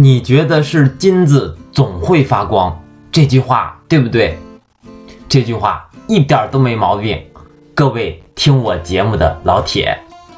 你觉得是金子总会发光，这句话对不对？这句话一点都没毛病。各位听我节目的老铁。